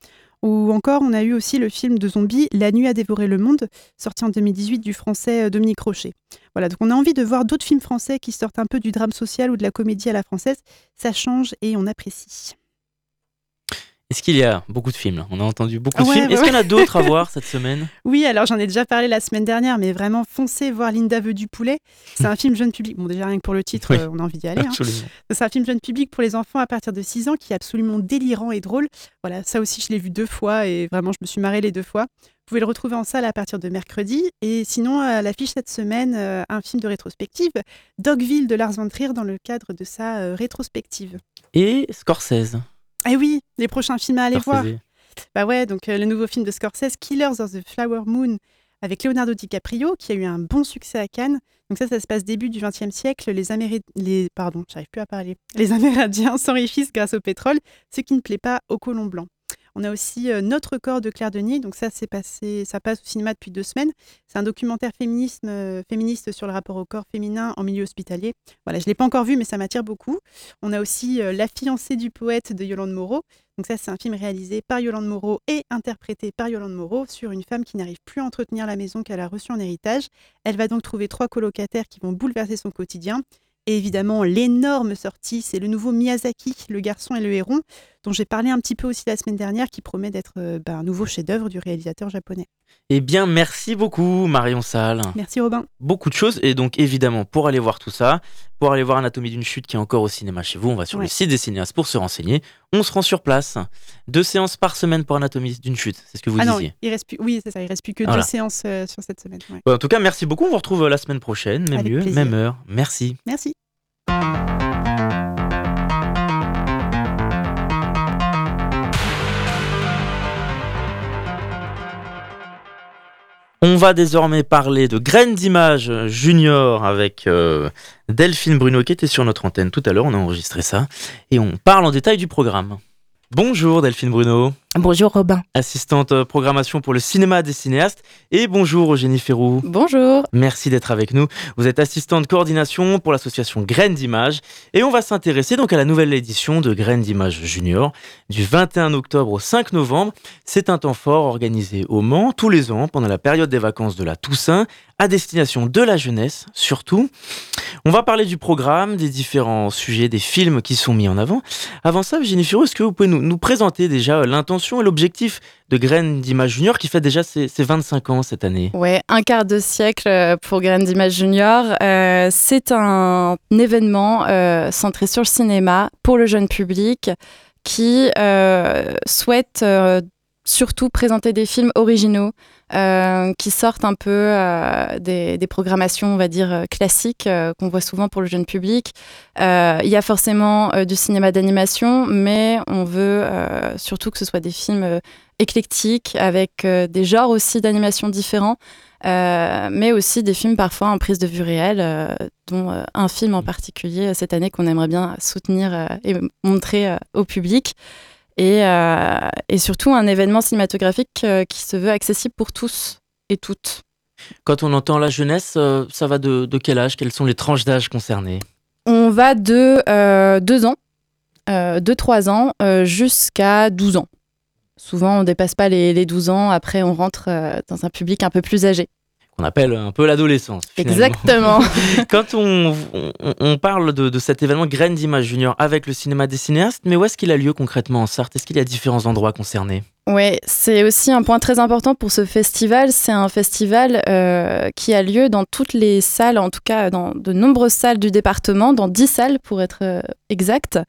Ou encore, on a eu aussi le film de zombies La nuit a dévoré le monde, sorti en 2018 du français euh, Dominique Rocher. Voilà, donc on a envie de voir d'autres films français qui sortent un peu du drame social ou de la comédie à la française. Ça change et on apprécie. Est-ce qu'il y a beaucoup de films là? On a entendu beaucoup de Ouais, films. ouais, Est-ce qu'il y en a d'autres à voir cette semaine? Oui, alors j'en ai déjà parlé la semaine dernière, mais vraiment foncez voir Linda veut du poulet. C'est un film jeune public. Bon, déjà rien que pour le titre, Oui, euh, on a envie d'y aller. hein. C'est un film jeune public pour les enfants à partir de 6 ans qui est absolument délirant et drôle. Voilà, ça aussi, je l'ai vu deux fois et vraiment, je me suis marrée les deux fois. Vous pouvez le retrouver en salle à partir de mercredi. Et sinon, à l'affiche cette semaine, euh, un film de rétrospective, Dogville de Lars von Trier, dans le cadre de sa euh, rétrospective. Et Scorsese. Eh oui, les prochains films à aller voir. Bah ouais, donc euh, le nouveau film de Scorsese, Killers of the Flower Moon, avec Leonardo DiCaprio, qui a eu un bon succès à Cannes. Donc ça, ça se passe début du XXe siècle. Les Améri... les pardon, j'arrive plus à parler. Les Amérindiens s'enrichissent grâce au pétrole, ce qui ne plaît pas aux colons blancs. On a aussi euh, Notre corps de Claire Denis. Donc ça, c'est passé, ça passe au cinéma depuis deux semaines. C'est un documentaire euh, féministe sur le rapport au corps féminin en milieu hospitalier. Voilà, je l'ai pas encore vu, mais ça m'attire beaucoup. On a aussi euh, La fiancée du poète de Yolande Moreau. Donc ça, c'est un film réalisé par Yolande Moreau et interprété par Yolande Moreau sur une femme qui n'arrive plus à entretenir la maison qu'elle a reçue en héritage. Elle va donc trouver trois colocataires qui vont bouleverser son quotidien. Et évidemment, l'énorme sortie, c'est le nouveau Miyazaki, Le garçon et le héron, dont j'ai parlé un petit peu aussi la semaine dernière, qui promet d'être euh, ben, un nouveau chef-d'œuvre du réalisateur japonais. Eh bien, merci beaucoup, Marion Salle. Merci, Robin. Beaucoup de choses. Et donc, évidemment, pour aller voir tout ça, pour aller voir Anatomie d'une chute qui est encore au cinéma chez vous, on va sur Ouais. le site des cinéastes pour se renseigner. On se rend sur place. Deux séances par semaine pour Anatomie d'une chute, c'est ce que vous ah non, disiez. il reste plus, oui, c'est ça, il reste plus que Voilà. deux séances euh, sur cette semaine. ouais. Bon, en tout cas, merci beaucoup. On vous retrouve euh, la semaine prochaine, même Avec lieu, plaisir. même heure. Merci. Merci. On va désormais parler de Graines d'Images Junior avec euh, Delphine Bruno qui était sur notre antenne tout à l'heure. On a enregistré ça. Et on parle en détail du programme. Bonjour Delphine Bruno. Bonjour Robin. Assistante euh, programmation pour le cinéma des cinéastes. Et bonjour Eugénie Ferrou. Bonjour. Merci d'être avec nous. Vous êtes assistante coordination pour l'association Graines d'Images. Et on va s'intéresser donc à la nouvelle édition de Graines d'Images Junior du 21 octobre au 5 novembre. C'est un temps fort organisé au Mans tous les ans pendant la période des vacances de la Toussaint à destination de la jeunesse surtout. On va parler du programme, des différents sujets, des films qui sont mis en avant. Avant ça, Eugénie Ferrou, est-ce que vous pouvez nous, nous présenter déjà l'intention et l'objectif de Graines d'Images Junior qui fait déjà ses, ses 25 ans cette année Ouais, un quart de siècle euh, pour Graines d'Image Junior. Euh, c'est un événement euh, centré sur le cinéma pour le jeune public qui souhaite surtout présenter des films originaux euh, qui sortent un peu euh, des, des programmations, on va dire, euh, classiques euh, qu'on voit souvent pour le jeune public. Il y a forcément du cinéma d'animation, mais on veut surtout que ce soit des films éclectiques, avec des genres aussi d'animation différents. Mais aussi des films parfois en prise de vue réelle, dont un film en particulier euh, cette année qu'on aimerait bien soutenir et montrer au public. Et, euh, et surtout un événement cinématographique euh, qui se veut accessible pour tous et toutes. Quand on entend la jeunesse, euh, ça va de, de quel âge? Quelles sont les tranches d'âge concernées? On va de 2 ans, 2-3 ans, jusqu'à 12 ans. Souvent, on ne dépasse pas les, les 12 ans. Après, on rentre dans un public un peu plus âgé. Qu'on appelle un peu l'adolescence. Exactement. Quand on, on, on parle de, de cet événement Graines d'Images Junior avec le cinéma des cinéastes, mais où est-ce qu'il a lieu concrètement en Sarthe? Est-ce qu'il y a différents endroits concernés? Oui, c'est aussi un point très important pour ce festival. C'est un festival euh, qui a lieu dans toutes les salles, en tout cas dans de nombreuses salles du département, dans 10 salles pour être euh, exact.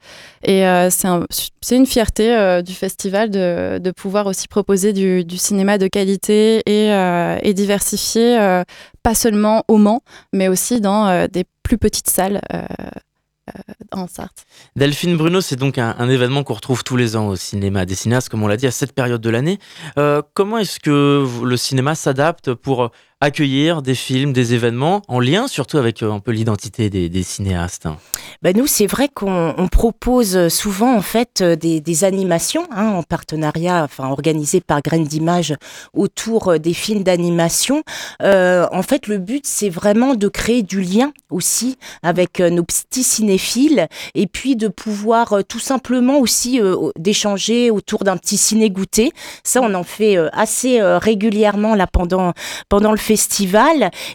Et euh, c'est un- c'est une fierté euh, du festival de, pouvoir aussi proposer du, cinéma de qualité et, et diversifié, pas seulement au Mans, mais aussi dans des plus petites salles Sarthe. Delphine Bruno, c'est donc un, un événement qu'on retrouve tous les ans au cinéma des cinéastes, comme on l'a dit, à cette période de l'année. Euh, comment est-ce que le cinéma s'adapte pour accueillir des films, des événements, en lien surtout avec euh, un peu l'identité des, cinéastes Bah, nous, c'est vrai qu'on on propose souvent en fait euh, des, animations hein, en partenariat, enfin organisées par Graines d'Images autour euh, des films d'animation. En fait, le but, c'est vraiment de créer du lien aussi avec nos petits cinéphiles et puis de pouvoir tout simplement aussi euh, d'échanger autour d'un petit ciné-goûter. Ça, on en fait assez régulièrement là pendant, pendant le festival.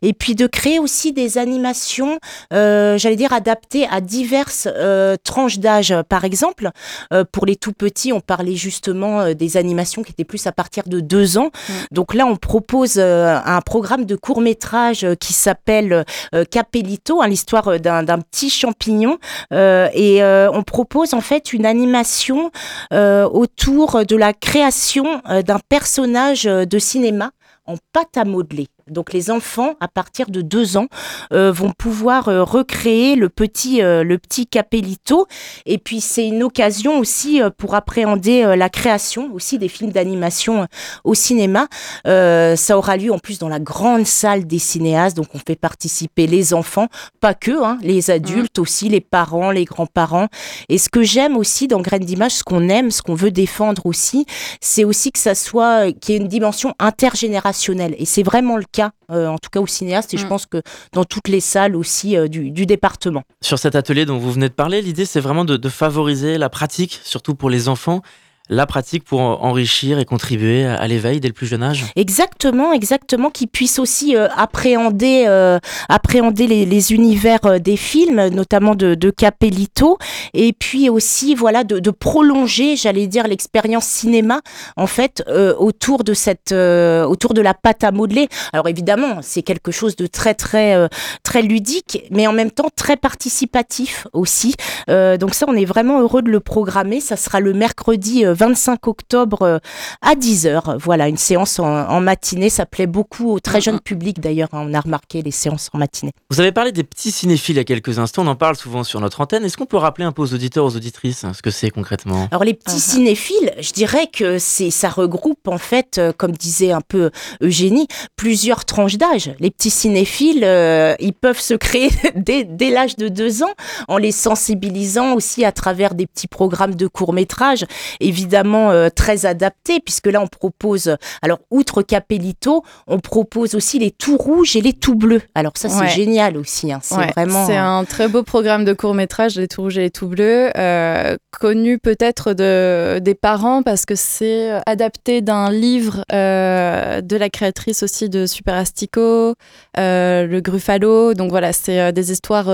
Et puis de créer aussi des animations, euh, j'allais dire, adaptées à diverses euh, tranches d'âge. Par exemple, euh, pour les tout petits, on parlait justement des animations qui étaient plus à partir de deux ans. Donc là, on propose un programme de court métrage qui s'appelle Capellito, hein, l'histoire d'un petit champignon. Et on propose en fait une animation autour de la création d'un personnage de cinéma en pâte à modeler. Donc les enfants, à partir de deux ans, euh, vont pouvoir euh, recréer le petit, euh, le petit Capellito. Et puis c'est une occasion aussi euh, pour appréhender euh, la création aussi des films d'animation euh, au cinéma. Euh, ça aura lieu en plus dans la grande salle des cinéastes. Donc on fait participer les enfants, pas que, hein, les adultes aussi, les parents, les grands-parents. Et ce que j'aime aussi dans Graines d'Image, ce qu'on aime, ce qu'on veut défendre aussi, c'est aussi que ça soit, qu'il y ait une dimension intergénérationnelle. Et c'est vraiment le cas, euh, en tout cas au cinéaste, et je pense que dans toutes les salles aussi euh, du, du département. Sur cet atelier dont vous venez de parler, l'idée c'est vraiment de, de favoriser la pratique, surtout pour les enfants. La pratique pour enrichir et contribuer à l'éveil dès le plus jeune âge Exactement, exactement, qu'ils puissent aussi euh, appréhender, euh, appréhender les, univers euh, des films, notamment de, Capellito, et puis aussi voilà de, de prolonger, j'allais dire, l'expérience cinéma en fait autour de cette, autour de la pâte à modeler. Alors évidemment, c'est quelque chose de très très très ludique, mais en même temps très participatif aussi. donc ça, on est vraiment heureux de le programmer. Ça sera le mercredi 25 octobre euh, à 10h. Voilà, une séance en, matinée. Ça plaît beaucoup au très jeune public d'ailleurs. Hein. on a remarqué les séances en matinée. Vous avez parlé des petits cinéphiles il y a quelques instants. On en parle souvent sur notre antenne. Est-ce qu'on peut rappeler un peu aux auditeurs, aux auditrices ce que c'est concrètement? Alors les petits uh-huh. cinéphiles, je dirais que c'est ça regroupe en fait, euh, comme disait un peu Eugénie, plusieurs tranches d'âge. Les petits cinéphiles, euh, ils peuvent se créer dès, dès l'âge de deux ans en les sensibilisant aussi à travers des petits programmes de court métrage. Évidemment, évidemment euh, très adapté, puisque là on propose, alors outre Capellito, on propose aussi les tout rouges et les tout bleus. Alors ça c'est génial aussi, hein. c'est vraiment... C'est un très beau programme de court métrage, les tout rouges et les tout bleus, euh, connu peut-être de, des parents parce que c'est adapté d'un livre euh, de la créatrice aussi de Super Astico, le Gruffalo, donc voilà, c'est des histoires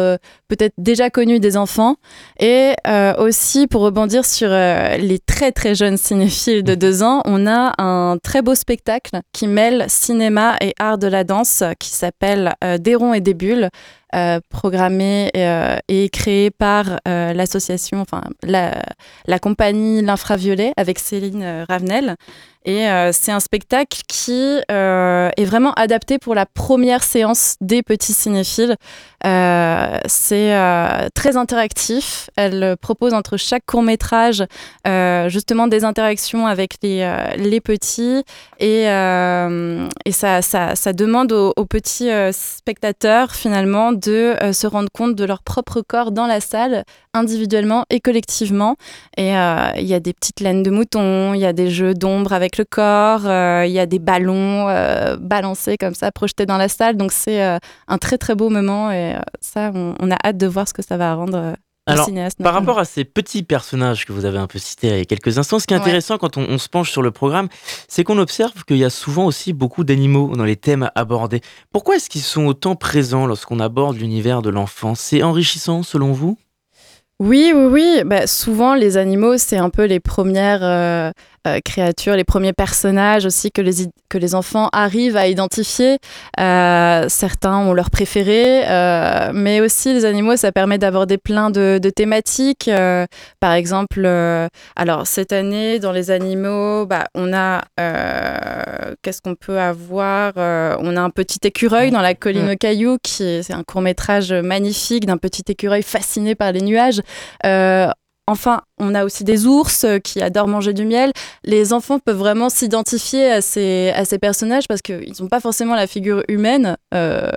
peut-être déjà connues des enfants, et aussi pour rebondir sur les très très très jeune cinéphile de deux ans, on a un très beau spectacle qui mêle cinéma et art de la danse qui s'appelle euh, Des ronds et des bulles. Euh, programmé euh, et créé par l'association, enfin la, la compagnie L'Infraviolet avec Céline Ravenel. Et c'est un spectacle qui est vraiment adapté pour la première séance des petits cinéphiles. c'est très interactif. Elle propose entre chaque court métrage justement des interactions avec les, petits et, ça, demande aux, aux petits spectateurs finalement de euh, se rendre compte de leur propre corps dans la salle, individuellement et collectivement. Et euh, il y a des petites laines de mouton, il y a des jeux d'ombre avec le corps, euh, il y a des ballons balancés comme ça, projetés dans la salle. Donc c'est un très très beau moment et ça, on, a hâte de voir ce que ça va rendre alors, par rapport à ces petits personnages que vous avez un peu cités il y a quelques instants, ce qui est intéressant quand on, se penche sur le programme, c'est qu'on observe qu'il y a souvent aussi beaucoup d'animaux dans les thèmes abordés. Pourquoi est-ce qu'ils sont autant présents lorsqu'on aborde l'univers de l'enfant C'est enrichissant selon vous? Oui, oui, oui. Bah, souvent, les animaux, c'est un peu les premières euh, euh, créatures, les premiers personnages aussi que les, que les enfants arrivent à identifier. Euh, certains ont leur préféré, euh, mais aussi les animaux, ça permet d'aborder plein de, de thématiques. par exemple, alors cette année, dans les animaux, bah, on a, qu'est-ce qu'on peut avoir On a un petit écureuil dans la colline aux cailloux, qui c'est un court métrage magnifique d'un petit écureuil fasciné par les nuages. Enfin, on a aussi des ours euh, qui adorent manger du miel. Les enfants peuvent vraiment s'identifier à ces, personnages parce qu'ils n'ont pas forcément la figure humaine euh,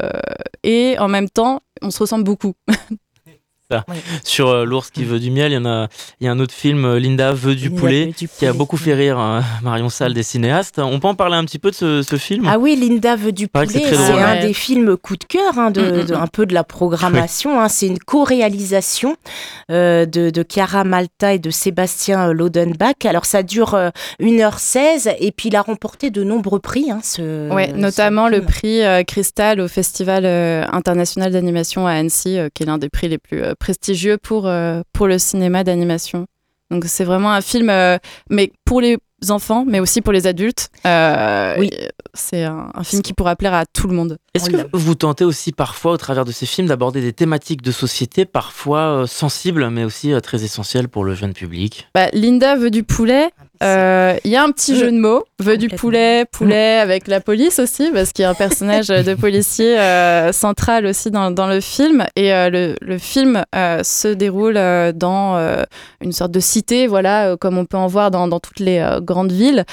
et en même temps, on se ressemble beaucoup. Sur euh, l'ours qui veut du miel, il y en a, il y a un autre film, euh, Linda veut du, poulet, qui a beaucoup fait rire hein, Marion Salle des cinéastes. On peut en parler un petit peu de ce, film? Ah oui, Linda veut du poulet, c'est un des films coup de cœur, hein, de, mm, mm, mm. un peu de la programmation. Hein. c'est une co-réalisation euh, de, de, Chiara Malta et de Sébastien Lodenbach. Alors ça dure 1h16 et puis il a remporté de nombreux prix. ce, ouais, notamment le prix Cristal au Festival international d'animation à Annecy, qui est l'un des prix les plus prestigieux pour, euh, pour le cinéma d'animation. Donc c'est vraiment un film, euh, mais pour les enfants, mais aussi pour les adultes. Euh, oui. C'est un, film qui pourra plaire à tout le monde. Est-ce que vous tentez aussi parfois, au travers de ces films, d'aborder des thématiques de société parfois sensibles, mais aussi très essentielles pour le jeune public? Bah, Linda veut du poulet. Il y a un petit jeu de mots. Veut du poulet, poulet avec la police aussi, parce qu'il y a un personnage de policier central aussi dans, dans, le film. Et le, le, film se déroule dans une sorte de cité, voilà, comme on peut en voir dans, dans toutes les grandes villes.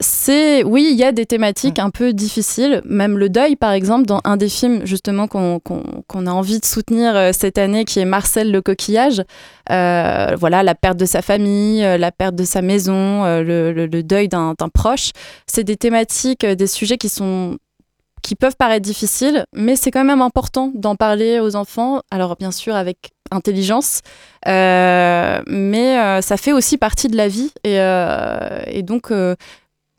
c'est, oui, il y a des thématiques un peu difficiles, même le deuil, par exemple, dans un des films justement qu'on a envie de soutenir cette année, qui est Marcel le coquillage. voilà, la perte de sa famille, la perte de sa maison, le, le, le deuil d'un proche. C'est des thématiques, euh, des sujets qui sont qui peuvent paraître difficiles, mais c'est quand même important d'en parler aux enfants. Alors bien sûr avec intelligence, euh, mais euh, ça fait aussi partie de la vie et, et donc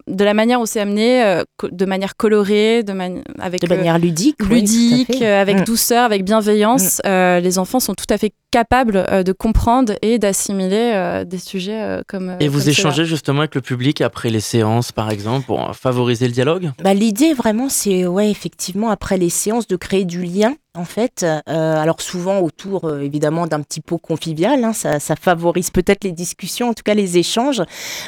de la manière où c'est amené, euh, de manière colorée, de, avec, de manière euh, ludique, ludique oui, euh, avec mm. douceur, avec bienveillance. Mm. les enfants sont tout à fait capables de comprendre et d'assimiler des sujets comme. Et vous comme échangez justement avec le public après les séances, par exemple, pour favoriser le dialogue? Bah, L'idée vraiment, c'est ouais, effectivement après les séances de créer du lien en fait. Euh, alors souvent autour euh, évidemment d'un petit pot convivial, hein, ça, ça, favorise peut-être les discussions, en tout cas les échanges.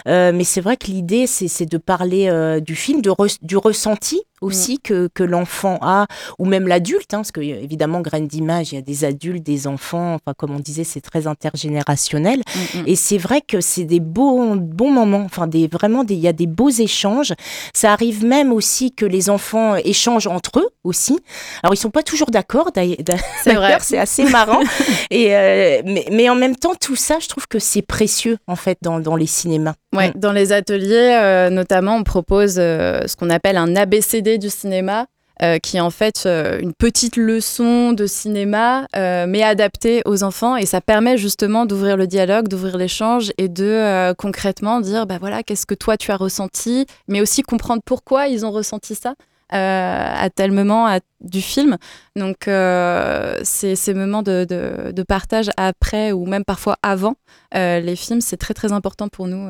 Euh, mais c'est vrai que l'idée, c'est de parler du film, de re, du ressenti aussi mm. que, que l'enfant a, ou même l'adulte, hein, parce que évidemment, graine d'image, il y a des adultes, des enfants, enfin comme on disait, c'est très intergénérationnel. Mm, mm. Et c'est vrai que c'est des beaux, bons moments, enfin des, vraiment, il y a des beaux échanges. Ça arrive même aussi que les enfants échangent entre eux aussi. Alors ils sont pas toujours d'accord, d'ailleurs, c'est assez marrant. Et, euh, mais, mais, en même temps, tout ça, je trouve que c'est précieux en fait dans, dans les cinémas. Ouais, dans les ateliers, euh, notamment, on propose euh, ce qu'on appelle un ABCD du cinéma. Euh, qui est en fait euh, une petite leçon de cinéma, euh, mais adaptée aux enfants. Et ça permet justement d'ouvrir le dialogue, d'ouvrir l'échange et de concrètement dire, bah voilà, qu'est-ce que toi tu as ressenti, mais aussi comprendre pourquoi ils ont ressenti ça. à tel moment du film. Donc, ces, moments de, partage après ou même parfois avant les films, c'est très très important pour nous.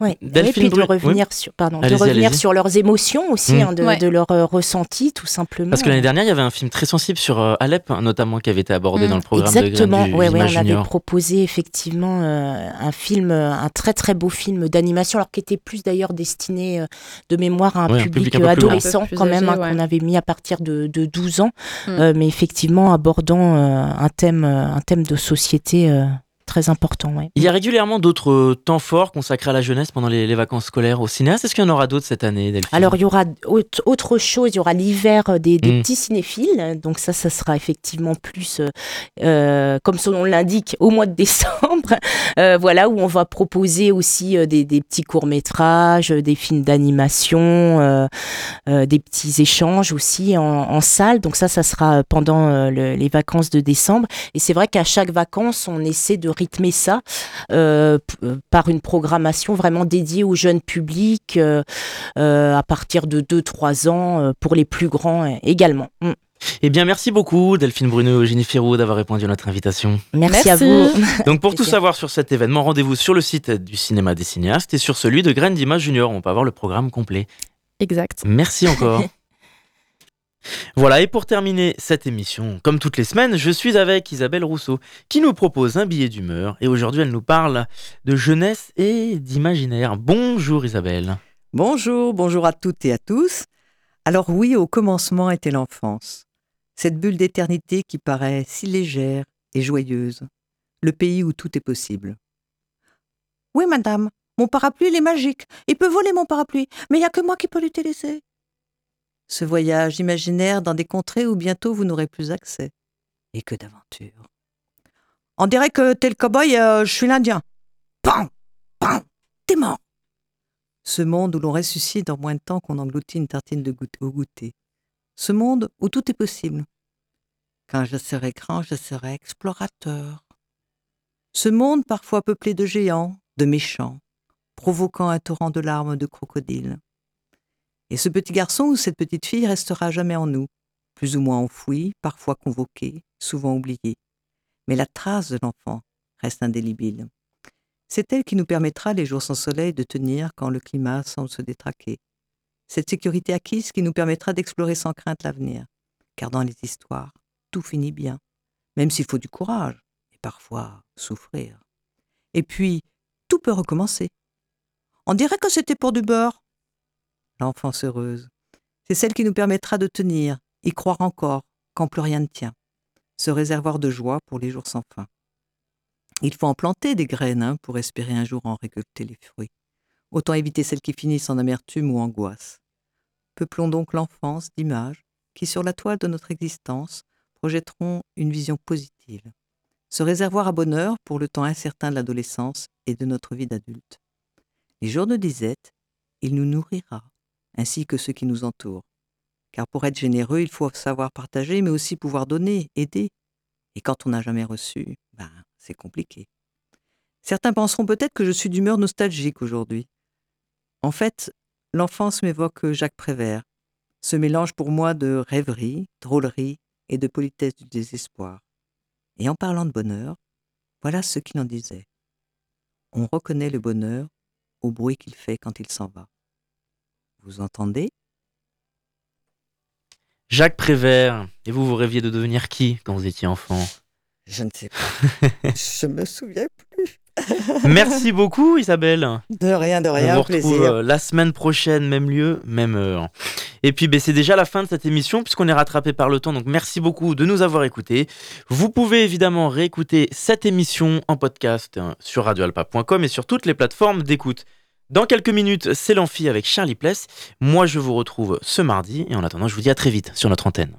Ouais. Et puis de revenir, oui. sur, pardon, de revenir sur leurs émotions aussi, mmh. hein, de, ouais. de leur euh, ressenti tout simplement. Parce que l'année dernière, il y avait un film très sensible sur euh, Alep, notamment, qui avait été abordé mmh. dans le programme Exactement. de ouais, ouais, on Junior. avait proposé effectivement euh, un film, un très très beau film d'animation, alors qui était plus d'ailleurs destiné de mémoire à un ouais, public, un public adolescent quand âgé, même, hein, qu'on avait mis à partir de, de 12 ans, mmh. mais effectivement abordant un, thème, un thème de société très important. Ouais. Il y a régulièrement d'autres temps forts consacrés à la jeunesse pendant les, les vacances scolaires au cinéaste. Est-ce qu'il y en aura d'autres cette année, Delphine? Alors, il y aura autre, chose. Il y aura l'hiver des, des mmh. petits cinéphiles. Donc ça, ça sera effectivement plus, euh, comme son nom l'indique, au mois de décembre. Euh, voilà, où on va proposer aussi euh, des, des, petits courts-métrages, des films d'animation, des petits échanges aussi en, en, salle. Donc ça, ça sera pendant le, les vacances de décembre. Et c'est vrai qu'à chaque vacances, on essaie de rythmer ça euh, par une programmation vraiment dédiée au jeune public euh, euh, à partir de 2-3 ans, pour les plus grands également. Mm. Eh bien, merci beaucoup Delphine Bruno et Eugénie Firou d'avoir répondu à notre invitation. Merci, merci. à vous. Donc, pour tout savoir sur cet événement, rendez-vous sur le site du Cinéma des Cinéastes et sur celui de Graines d'Images Junior. On peut avoir le programme complet. Exact. Merci encore. Voilà, et pour terminer cette émission, comme toutes les semaines, je suis avec Isabelle Rousseau, qui nous propose un billet d'humeur, et aujourd'hui elle nous parle de jeunesse et d'imaginaire. Bonjour Isabelle. Bonjour, bonjour à toutes et à tous. Alors oui, au commencement était l'enfance, cette bulle d'éternité qui paraît si légère et joyeuse, le pays où tout est possible. Oui, madame, mon parapluie, il est magique. Il peut voler mon parapluie, mais il n'y a que moi qui peux l'utiliser ce voyage imaginaire dans des contrées où bientôt vous n'aurez plus accès. Et que d'aventures. On dirait que t'es le cow-boy, euh, je suis l'Indien. Pam Pam T'es mort Ce monde où l'on ressuscite en moins de temps qu'on engloutit une tartine de goût au goûter. Ce monde où tout est possible. Quand je serai grand, je serai explorateur. Ce monde parfois peuplé de géants, de méchants, provoquant un torrent de larmes de crocodiles. Et ce petit garçon ou cette petite fille restera jamais en nous, plus ou moins enfoui, parfois convoqué, souvent oublié. Mais la trace de l'enfant reste indélébile. C'est elle qui nous permettra, les jours sans soleil, de tenir quand le climat semble se détraquer. Cette sécurité acquise qui nous permettra d'explorer sans crainte l'avenir. Car dans les histoires, tout finit bien, même s'il faut du courage et parfois souffrir. Et puis, tout peut recommencer. On dirait que c'était pour du beurre, l'enfance heureuse. C'est celle qui nous permettra de tenir, y croire encore, quand plus rien ne tient. Ce réservoir de joie pour les jours sans fin. Il faut en planter des graines hein, pour espérer un jour en récolter les fruits. Autant éviter celles qui finissent en amertume ou angoisse. Peuplons donc l'enfance d'images qui, sur la toile de notre existence, projetteront une vision positive. Ce réservoir à bonheur pour le temps incertain de l'adolescence et de notre vie d'adulte. Les jours de disette, il nous nourrira, ainsi que ceux qui nous entourent. Car pour être généreux, il faut savoir partager, mais aussi pouvoir donner, aider. Et quand on n'a jamais reçu, ben, c'est compliqué. Certains penseront peut-être que je suis d'humeur nostalgique aujourd'hui. En fait, l'enfance m'évoque Jacques Prévert, ce mélange pour moi de rêverie, drôlerie et de politesse du désespoir. Et en parlant de bonheur, voilà ce qu'il en disait. On reconnaît le bonheur au bruit qu'il fait quand il s'en va. Vous entendez? Jacques Prévert. Et vous, vous rêviez de devenir qui quand vous étiez enfant? Je ne sais pas. je me souviens plus. Merci beaucoup Isabelle. De rien, de rien. On vous retrouve plaisir. euh, la semaine prochaine, même lieu, même heure. Et puis ben, c'est déjà la fin de cette émission puisqu'on est rattrapé par le temps. Donc merci beaucoup de nous avoir écoutés. Vous pouvez évidemment réécouter cette émission en podcast hein, sur radioalpa.com et sur toutes les plateformes d'écoute. Dans quelques minutes, c'est l'amphi avec Charlie Pless. Moi, je vous retrouve ce mardi et en attendant, je vous dis à très vite sur notre antenne.